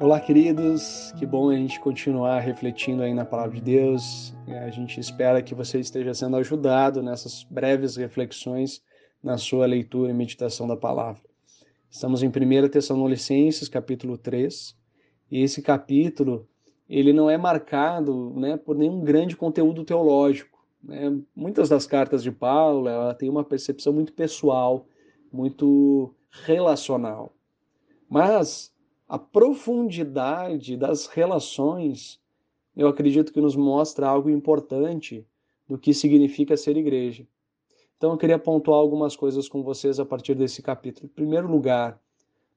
Olá, queridos. Que bom a gente continuar refletindo aí na palavra de Deus. A gente espera que você esteja sendo ajudado nessas breves reflexões na sua leitura e meditação da palavra. Estamos em 1 Tessalonicenses, capítulo 3, e esse capítulo ele não é marcado né, por nenhum grande conteúdo teológico. Né? Muitas das cartas de Paulo ela tem uma percepção muito pessoal, muito relacional. Mas a profundidade das relações, eu acredito que nos mostra algo importante do que significa ser igreja. Então eu queria pontuar algumas coisas com vocês a partir desse capítulo. Em primeiro lugar,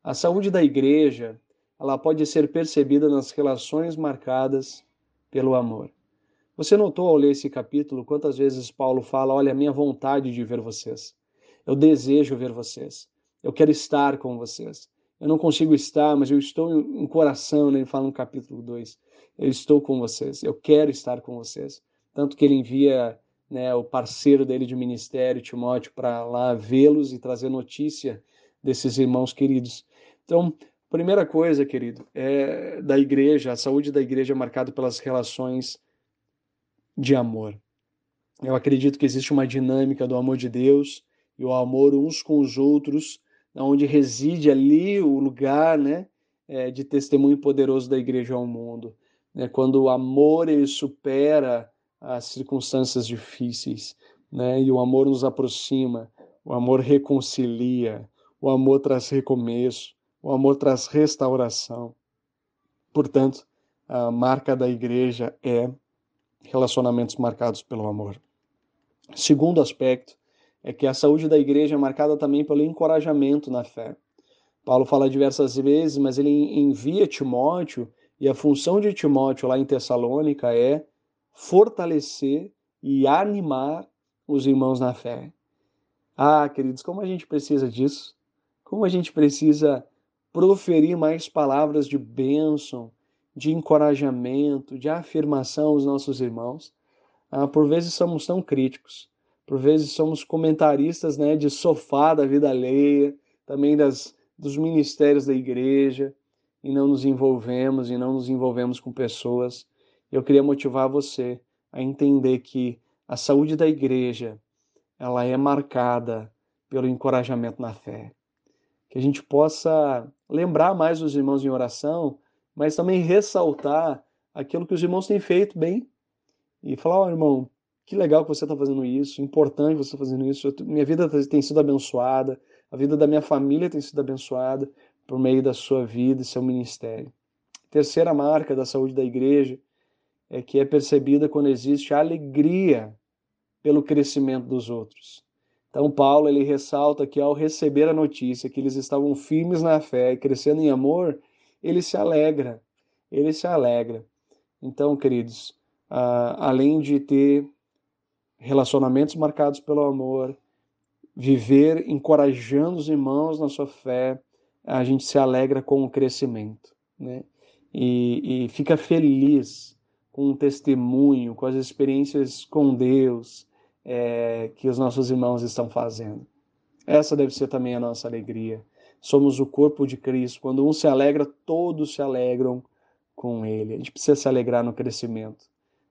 a saúde da igreja, ela pode ser percebida nas relações marcadas pelo amor. Você notou ao ler esse capítulo quantas vezes Paulo fala: Olha, a minha vontade de ver vocês, eu desejo ver vocês, eu quero estar com vocês, eu não consigo estar, mas eu estou em coração, né? ele fala no capítulo 2. Eu estou com vocês, eu quero estar com vocês. Tanto que ele envia né, o parceiro dele de ministério, Timóteo, para lá vê-los e trazer notícia desses irmãos queridos. Então, primeira coisa, querido, é da igreja, a saúde da igreja é marcada pelas relações de amor. Eu acredito que existe uma dinâmica do amor de Deus e o amor uns com os outros onde reside ali o lugar né, é, de testemunho poderoso da igreja ao mundo. Né, quando o amor ele supera as circunstâncias difíceis, né, e o amor nos aproxima, o amor reconcilia, o amor traz recomeço, o amor traz restauração. Portanto, a marca da igreja é relacionamentos marcados pelo amor. Segundo aspecto é que a saúde da igreja é marcada também pelo encorajamento na fé. Paulo fala diversas vezes, mas ele envia Timóteo, e a função de Timóteo lá em Tessalônica é fortalecer e animar os irmãos na fé. Ah, queridos, como a gente precisa disso? Como a gente precisa proferir mais palavras de bênção, de encorajamento, de afirmação aos nossos irmãos. Ah, por vezes somos tão críticos, por vezes somos comentaristas né, de sofá da vida alheia, também das, dos ministérios da igreja, e não nos envolvemos e não nos envolvemos com pessoas. Eu queria motivar você a entender que a saúde da igreja ela é marcada pelo encorajamento na fé. Que a gente possa lembrar mais os irmãos em oração, mas também ressaltar aquilo que os irmãos têm feito bem. E falar, ó oh, irmão, que legal que você está fazendo isso, importante você tá fazendo isso. minha vida tem sido abençoada, a vida da minha família tem sido abençoada por meio da sua vida e seu ministério. Terceira marca da saúde da igreja é que é percebida quando existe alegria pelo crescimento dos outros. Então Paulo ele ressalta que ao receber a notícia que eles estavam firmes na fé e crescendo em amor, ele se alegra. Ele se alegra. Então, queridos, uh, além de ter relacionamentos marcados pelo amor, viver encorajando os irmãos na sua fé, a gente se alegra com o crescimento, né? E, e fica feliz com o testemunho, com as experiências com Deus é, que os nossos irmãos estão fazendo. Essa deve ser também a nossa alegria. Somos o corpo de Cristo. Quando um se alegra, todos se alegram com ele. A gente precisa se alegrar no crescimento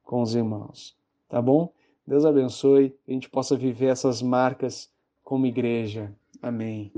com os irmãos, tá bom? Deus abençoe, que a gente possa viver essas marcas como igreja. Amém.